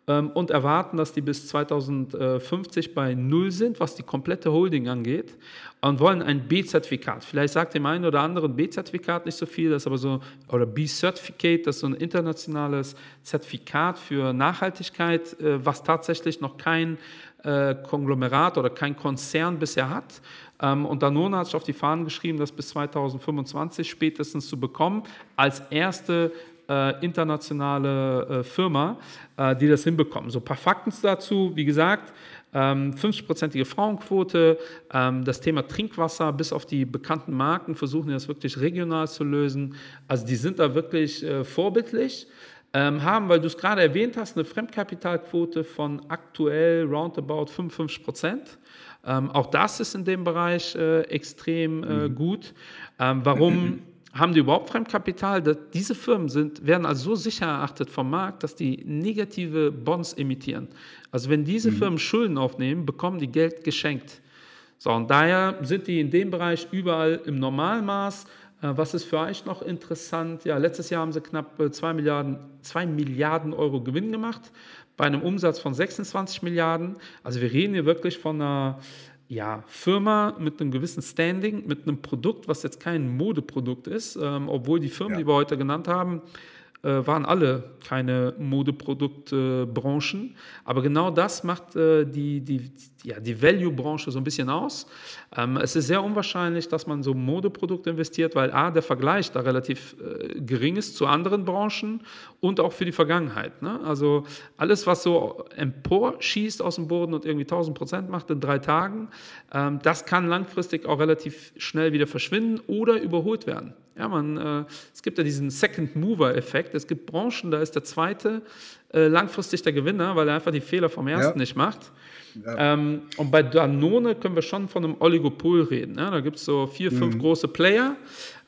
ähm, und erwarten, dass die bis 2050 bei Null sind, was die komplette Holding angeht und wollen ein B-Zertifikat. Vielleicht sagt dem einen oder anderen B-Zertifikat nicht so viel, das ist aber so, oder B-Certificate, das ist so ein internationales Zertifikat für Nachhaltigkeit, äh, was tatsächlich noch kein äh, Konglomerat oder kein Konzern bisher hat. Ähm, und Danone hat sich auf die Fahnen geschrieben, das bis 2025 spätestens zu bekommen, als erste äh, internationale äh, Firma, äh, die das hinbekommen. So ein paar Fakten dazu, wie gesagt, 50-prozentige ähm, Frauenquote, ähm, das Thema Trinkwasser bis auf die bekannten Marken versuchen das wirklich regional zu lösen. Also die sind da wirklich äh, vorbildlich. Haben, weil du es gerade erwähnt hast, eine Fremdkapitalquote von aktuell roundabout 55 Prozent. Ähm, auch das ist in dem Bereich äh, extrem äh, mhm. gut. Ähm, warum haben die überhaupt Fremdkapital? Das, diese Firmen sind, werden als so sicher erachtet vom Markt, dass die negative Bonds emittieren. Also wenn diese mhm. Firmen Schulden aufnehmen, bekommen die Geld geschenkt. So, und daher sind die in dem Bereich überall im Normalmaß. Äh, was ist für euch noch interessant? Ja, letztes Jahr haben sie knapp 2 äh, Milliarden, 2 Milliarden Euro Gewinn gemacht bei einem Umsatz von 26 Milliarden. Also wir reden hier wirklich von einer ja, Firma mit einem gewissen Standing, mit einem Produkt, was jetzt kein Modeprodukt ist, ähm, obwohl die Firmen, ja. die wir heute genannt haben, waren alle keine Modeproduktbranchen. Aber genau das macht äh, die, die, ja, die Value-Branche so ein bisschen aus. Ähm, es ist sehr unwahrscheinlich, dass man so Modeprodukte investiert, weil A, der Vergleich da relativ äh, gering ist zu anderen Branchen und auch für die Vergangenheit. Ne? Also alles, was so emporschießt aus dem Boden und irgendwie 1000 Prozent macht in drei Tagen, ähm, das kann langfristig auch relativ schnell wieder verschwinden oder überholt werden. Ja, man, äh, es gibt ja diesen Second Mover-Effekt. Es gibt Branchen, da ist der zweite äh, langfristig der Gewinner, weil er einfach die Fehler vom ersten ja. nicht macht. Ja. Ähm, und bei Danone können wir schon von einem Oligopol reden. Ja? Da gibt es so vier, fünf mhm. große Player.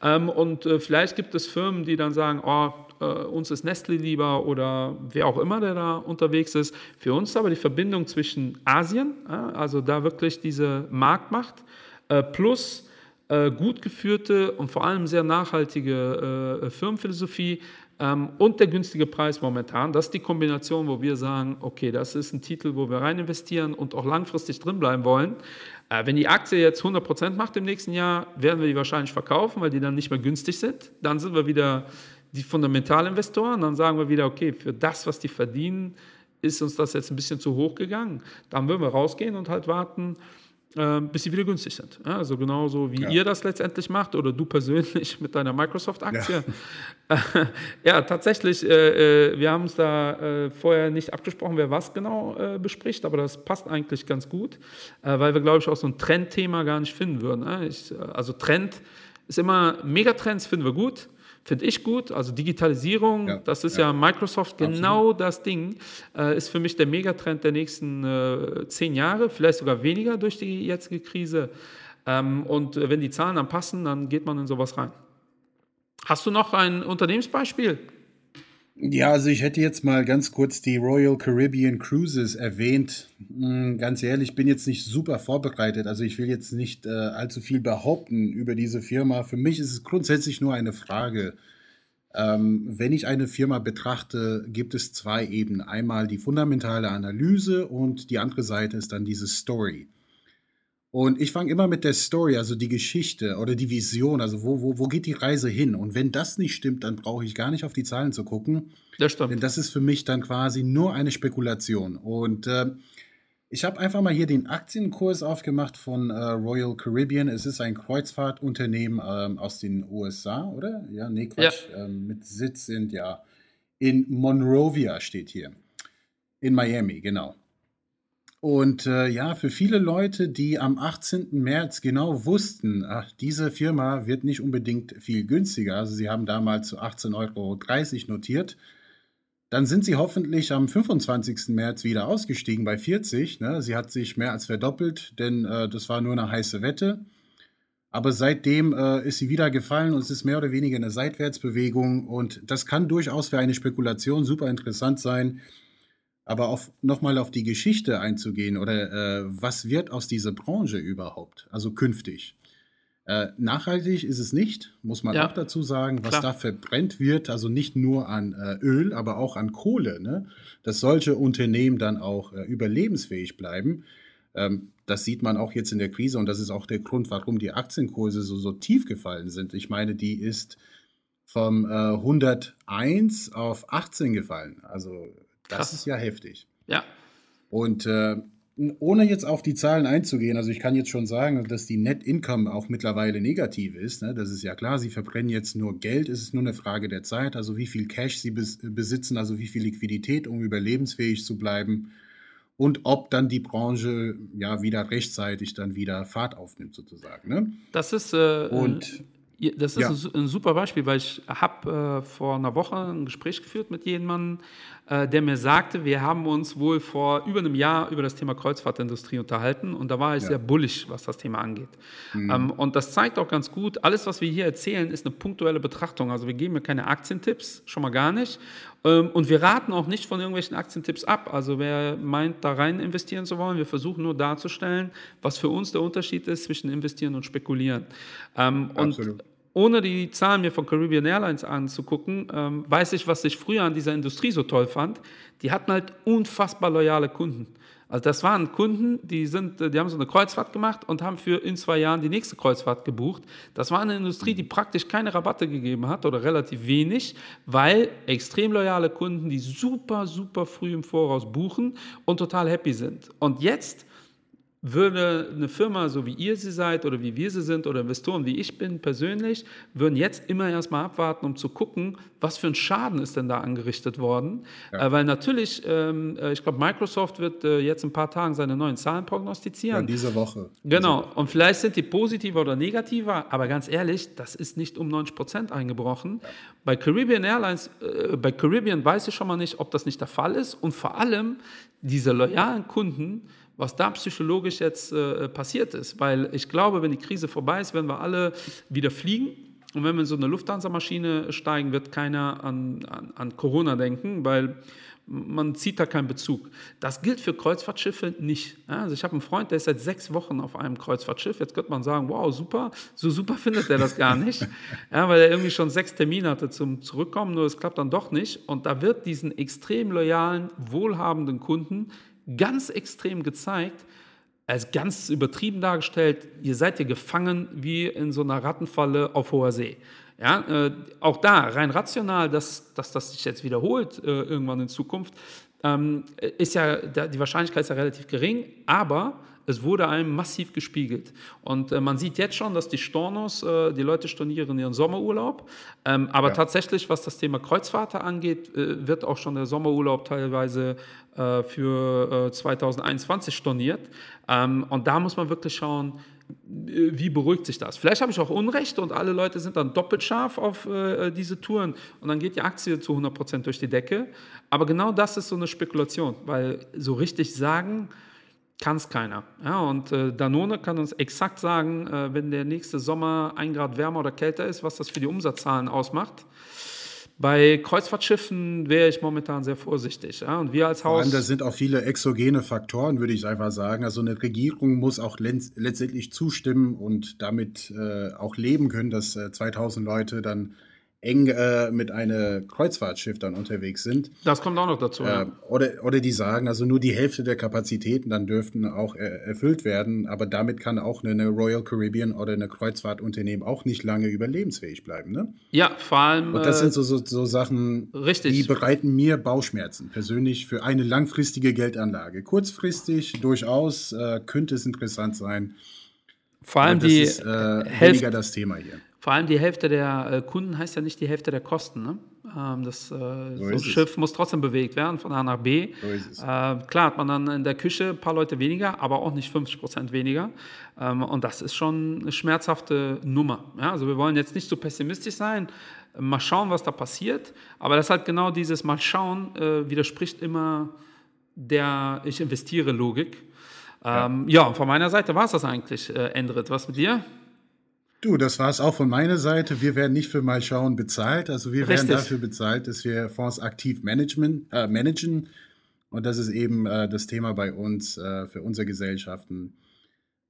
Ähm, und äh, vielleicht gibt es Firmen, die dann sagen, oh, äh, uns ist Nestle lieber oder wer auch immer, der da unterwegs ist. Für uns aber die Verbindung zwischen Asien, also da wirklich diese Marktmacht, äh, plus gut geführte und vor allem sehr nachhaltige äh, Firmenphilosophie ähm, und der günstige Preis momentan. Das ist die Kombination, wo wir sagen, okay, das ist ein Titel, wo wir rein investieren und auch langfristig drin bleiben wollen. Äh, wenn die Aktie jetzt 100% macht im nächsten Jahr, werden wir die wahrscheinlich verkaufen, weil die dann nicht mehr günstig sind. Dann sind wir wieder die Fundamentalinvestoren. Dann sagen wir wieder, okay, für das, was die verdienen, ist uns das jetzt ein bisschen zu hoch gegangen. Dann würden wir rausgehen und halt warten, äh, bis sie wieder günstig sind. Ja, also genauso wie ja. ihr das letztendlich macht oder du persönlich mit deiner Microsoft-Aktie. Ja. ja. tatsächlich, äh, äh, wir haben uns da äh, vorher nicht abgesprochen, wer was genau äh, bespricht, aber das passt eigentlich ganz gut, äh, weil wir, glaube ich, auch so ein Trendthema gar nicht finden würden. Ne? Ich, also Trend ist immer, Megatrends finden wir gut, Finde ich gut. Also Digitalisierung, ja, das ist ja, ja Microsoft genau Absolut. das Ding. Äh, ist für mich der Megatrend der nächsten äh, zehn Jahre, vielleicht sogar weniger durch die jetzige Krise. Ähm, und äh, wenn die Zahlen dann passen, dann geht man in sowas rein. Hast du noch ein Unternehmensbeispiel? Ja, also ich hätte jetzt mal ganz kurz die Royal Caribbean Cruises erwähnt. Hm, ganz ehrlich, ich bin jetzt nicht super vorbereitet. Also ich will jetzt nicht äh, allzu viel behaupten über diese Firma. Für mich ist es grundsätzlich nur eine Frage. Ähm, wenn ich eine Firma betrachte, gibt es zwei Ebenen. Einmal die fundamentale Analyse und die andere Seite ist dann diese Story. Und ich fange immer mit der Story, also die Geschichte oder die Vision, also wo, wo, wo geht die Reise hin? Und wenn das nicht stimmt, dann brauche ich gar nicht auf die Zahlen zu gucken. Das stimmt. Denn das ist für mich dann quasi nur eine Spekulation. Und äh, ich habe einfach mal hier den Aktienkurs aufgemacht von äh, Royal Caribbean. Es ist ein Kreuzfahrtunternehmen ähm, aus den USA, oder? Ja, nee, Quatsch. Ja. Ähm, mit Sitz in, ja, in Monrovia steht hier. In Miami, genau. Und äh, ja, für viele Leute, die am 18. März genau wussten, ach, diese Firma wird nicht unbedingt viel günstiger, also sie haben damals zu 18,30 Euro notiert, dann sind sie hoffentlich am 25. März wieder ausgestiegen bei 40. Ne? Sie hat sich mehr als verdoppelt, denn äh, das war nur eine heiße Wette. Aber seitdem äh, ist sie wieder gefallen und es ist mehr oder weniger eine Seitwärtsbewegung. Und das kann durchaus für eine Spekulation super interessant sein. Aber auf, nochmal auf die Geschichte einzugehen oder äh, was wird aus dieser Branche überhaupt, also künftig. Äh, nachhaltig ist es nicht, muss man ja, auch dazu sagen, was klar. da verbrennt wird, also nicht nur an äh, Öl, aber auch an Kohle, ne? dass solche Unternehmen dann auch äh, überlebensfähig bleiben. Ähm, das sieht man auch jetzt in der Krise und das ist auch der Grund, warum die Aktienkurse so, so tief gefallen sind. Ich meine, die ist vom 101 äh, auf 18 gefallen. Also das Krass. ist ja heftig. Ja. Und äh, ohne jetzt auf die Zahlen einzugehen, also ich kann jetzt schon sagen, dass die Net Income auch mittlerweile negativ ist. Ne? Das ist ja klar, sie verbrennen jetzt nur Geld, es ist nur eine Frage der Zeit, also wie viel Cash sie bes besitzen, also wie viel Liquidität, um überlebensfähig zu bleiben und ob dann die Branche ja wieder rechtzeitig dann wieder Fahrt aufnimmt sozusagen. Ne? Das ist äh, und das ist ja. ein, super Beispiel, weil ich habe äh, vor einer Woche ein Gespräch geführt mit jemandem, äh, der mir sagte, wir haben uns wohl vor über einem Jahr über das Thema Kreuzfahrtindustrie unterhalten und da war ich ja. sehr bullig, was das Thema angeht. Mhm. Ähm, und das zeigt auch ganz gut, alles, was wir hier erzählen, ist eine punktuelle Betrachtung. Also wir geben mir keine Aktientipps, schon mal gar nicht. Ähm, und wir raten auch nicht von irgendwelchen Aktientipps ab. Also wer meint, da rein investieren zu wollen, wir versuchen nur darzustellen, was für uns der Unterschied ist zwischen investieren und spekulieren. Ähm, Absolut. Ohne die Zahlen mir von Caribbean Airlines anzugucken, ähm, weiß ich, was ich früher an dieser Industrie so toll fand. Die hatten halt unfassbar loyale Kunden. Also das waren Kunden, die, sind, die haben so eine Kreuzfahrt gemacht und haben für in zwei Jahren die nächste Kreuzfahrt gebucht. Das war eine Industrie, die praktisch keine Rabatte gegeben hat oder relativ wenig, weil extrem loyale Kunden, die super, super früh im Voraus buchen und total happy sind. Und jetzt würde eine Firma, so wie ihr sie seid oder wie wir sie sind oder Investoren, wie ich bin persönlich, würden jetzt immer erstmal abwarten, um zu gucken, was für ein Schaden ist denn da angerichtet worden. Ja. Äh, weil natürlich, ähm, äh, ich glaube, Microsoft wird äh, jetzt ein paar Tagen seine neuen Zahlen prognostizieren. Ja, diese Woche. Genau. Diese Woche. Und vielleicht sind die positiver oder negativer, aber ganz ehrlich, das ist nicht um 90 Prozent eingebrochen. Ja. Bei Caribbean Airlines, äh, bei Caribbean weiß ich schon mal nicht, ob das nicht der Fall ist. Und vor allem diese loyalen Kunden, was da psychologisch jetzt äh, passiert ist. Weil ich glaube, wenn die Krise vorbei ist, werden wir alle wieder fliegen. Und wenn wir in so eine Lufthansa-Maschine steigen, wird keiner an, an, an Corona denken, weil man zieht da keinen Bezug. Das gilt für Kreuzfahrtschiffe nicht. also ich habe einen Freund, der ist seit sechs Wochen auf einem Kreuzfahrtschiff. Jetzt könnte man sagen, wow, super, so super findet er das gar nicht, ja, weil er irgendwie schon sechs Termine hatte zum Zurückkommen, nur es klappt dann doch nicht. Und da wird diesen extrem loyalen, wohlhabenden Kunden ganz extrem gezeigt, als ganz übertrieben dargestellt, ihr seid hier gefangen wie in so einer Rattenfalle auf hoher See. Ja, äh, auch da, rein rational, dass, dass das sich jetzt wiederholt äh, irgendwann in Zukunft, ähm, ist ja, die Wahrscheinlichkeit ist ja relativ gering, aber es wurde einem massiv gespiegelt. Und äh, man sieht jetzt schon, dass die Stornos, äh, die Leute stornieren ihren Sommerurlaub. Ähm, aber ja. tatsächlich, was das Thema Kreuzfahrter angeht, äh, wird auch schon der Sommerurlaub teilweise äh, für 2021 äh, storniert. Ähm, und da muss man wirklich schauen, äh, wie beruhigt sich das? Vielleicht habe ich auch Unrecht und alle Leute sind dann doppelt scharf auf äh, diese Touren und dann geht die Aktie zu 100% durch die Decke. Aber genau das ist so eine Spekulation, weil so richtig sagen, kann es keiner. Ja, und äh, Danone kann uns exakt sagen, äh, wenn der nächste Sommer ein Grad wärmer oder kälter ist, was das für die Umsatzzahlen ausmacht. Bei Kreuzfahrtschiffen wäre ich momentan sehr vorsichtig. Ja? Und wir als Haus. Vor allem, da sind auch viele exogene Faktoren, würde ich einfach sagen. Also eine Regierung muss auch letztendlich zustimmen und damit äh, auch leben können, dass äh, 2000 Leute dann eng äh, mit einem Kreuzfahrtschiff dann unterwegs sind. Das kommt auch noch dazu. Äh, ja. oder, oder die sagen, also nur die Hälfte der Kapazitäten dann dürften auch äh, erfüllt werden, aber damit kann auch eine Royal Caribbean oder eine Kreuzfahrtunternehmen auch nicht lange überlebensfähig bleiben. Ne? Ja, vor allem. Und das sind so, so, so Sachen, richtig. die bereiten mir Bauchschmerzen persönlich für eine langfristige Geldanlage. Kurzfristig durchaus äh, könnte es interessant sein. Vor allem die ist, äh, weniger das Thema hier. Vor allem die Hälfte der äh, Kunden heißt ja nicht die Hälfte der Kosten. Ne? Ähm, das äh, so so Schiff es. muss trotzdem bewegt werden von A nach B. So äh, klar hat man dann in der Küche ein paar Leute weniger, aber auch nicht 50 Prozent weniger. Ähm, und das ist schon eine schmerzhafte Nummer. Ja? Also wir wollen jetzt nicht so pessimistisch sein. Mal schauen, was da passiert. Aber das halt genau dieses Mal schauen äh, widerspricht immer der Ich investiere Logik. Ähm, ja. ja, von meiner Seite war es das eigentlich, äh, Endrit. Was mit dir? Du, das war es auch von meiner Seite. Wir werden nicht für mal schauen bezahlt. Also wir Richtig. werden dafür bezahlt, dass wir Fonds aktiv management, äh, managen. Und das ist eben äh, das Thema bei uns, äh, für unsere Gesellschaften,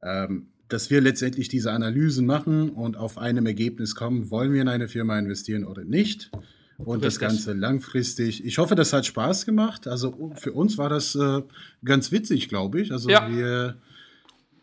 ähm, dass wir letztendlich diese Analysen machen und auf einem Ergebnis kommen, wollen wir in eine Firma investieren oder nicht. Und Richtig. das Ganze langfristig. Ich hoffe, das hat Spaß gemacht. Also für uns war das äh, ganz witzig, glaube ich. Also ja. wir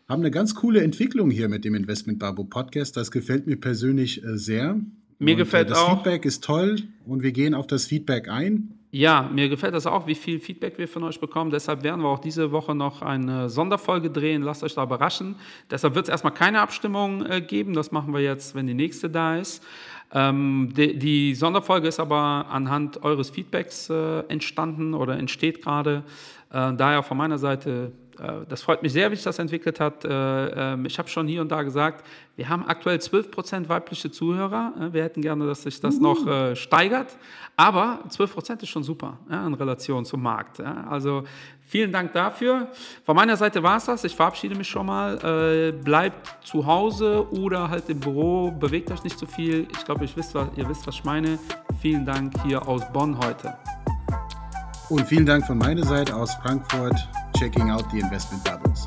haben eine ganz coole Entwicklung hier mit dem Investment Babo Podcast. Das gefällt mir persönlich äh, sehr. Mir und, gefällt äh, das auch. Das Feedback ist toll und wir gehen auf das Feedback ein. Ja, mir gefällt das auch, wie viel Feedback wir von euch bekommen. Deshalb werden wir auch diese Woche noch eine Sonderfolge drehen. Lasst euch da überraschen. Deshalb wird es erstmal keine Abstimmung äh, geben. Das machen wir jetzt, wenn die nächste da ist. Ähm, die, die, Sonderfolge ist aber anhand eures Feedbacks äh, entstanden oder entsteht gerade. Äh, daher von meiner Seite das freut mich sehr, wie sich das entwickelt hat. Äh, ähm, ich habe schon hier und da gesagt, wir haben aktuell 12% weibliche Zuhörer. Äh, wir hätten gerne, dass sich das noch steigert. Aber 12% ist schon super in Relation zum Markt. Also vielen Dank dafür. Von meiner Seite war es das. Ich verabschiede mich schon mal. Bleibt zu Hause oder halt im Büro. Bewegt euch nicht zu viel. Ich glaube, ihr wisst, was ich meine. Vielen Dank hier aus Bonn heute. Und vielen Dank von meiner Seite aus Frankfurt. Checking out the investment bubbles.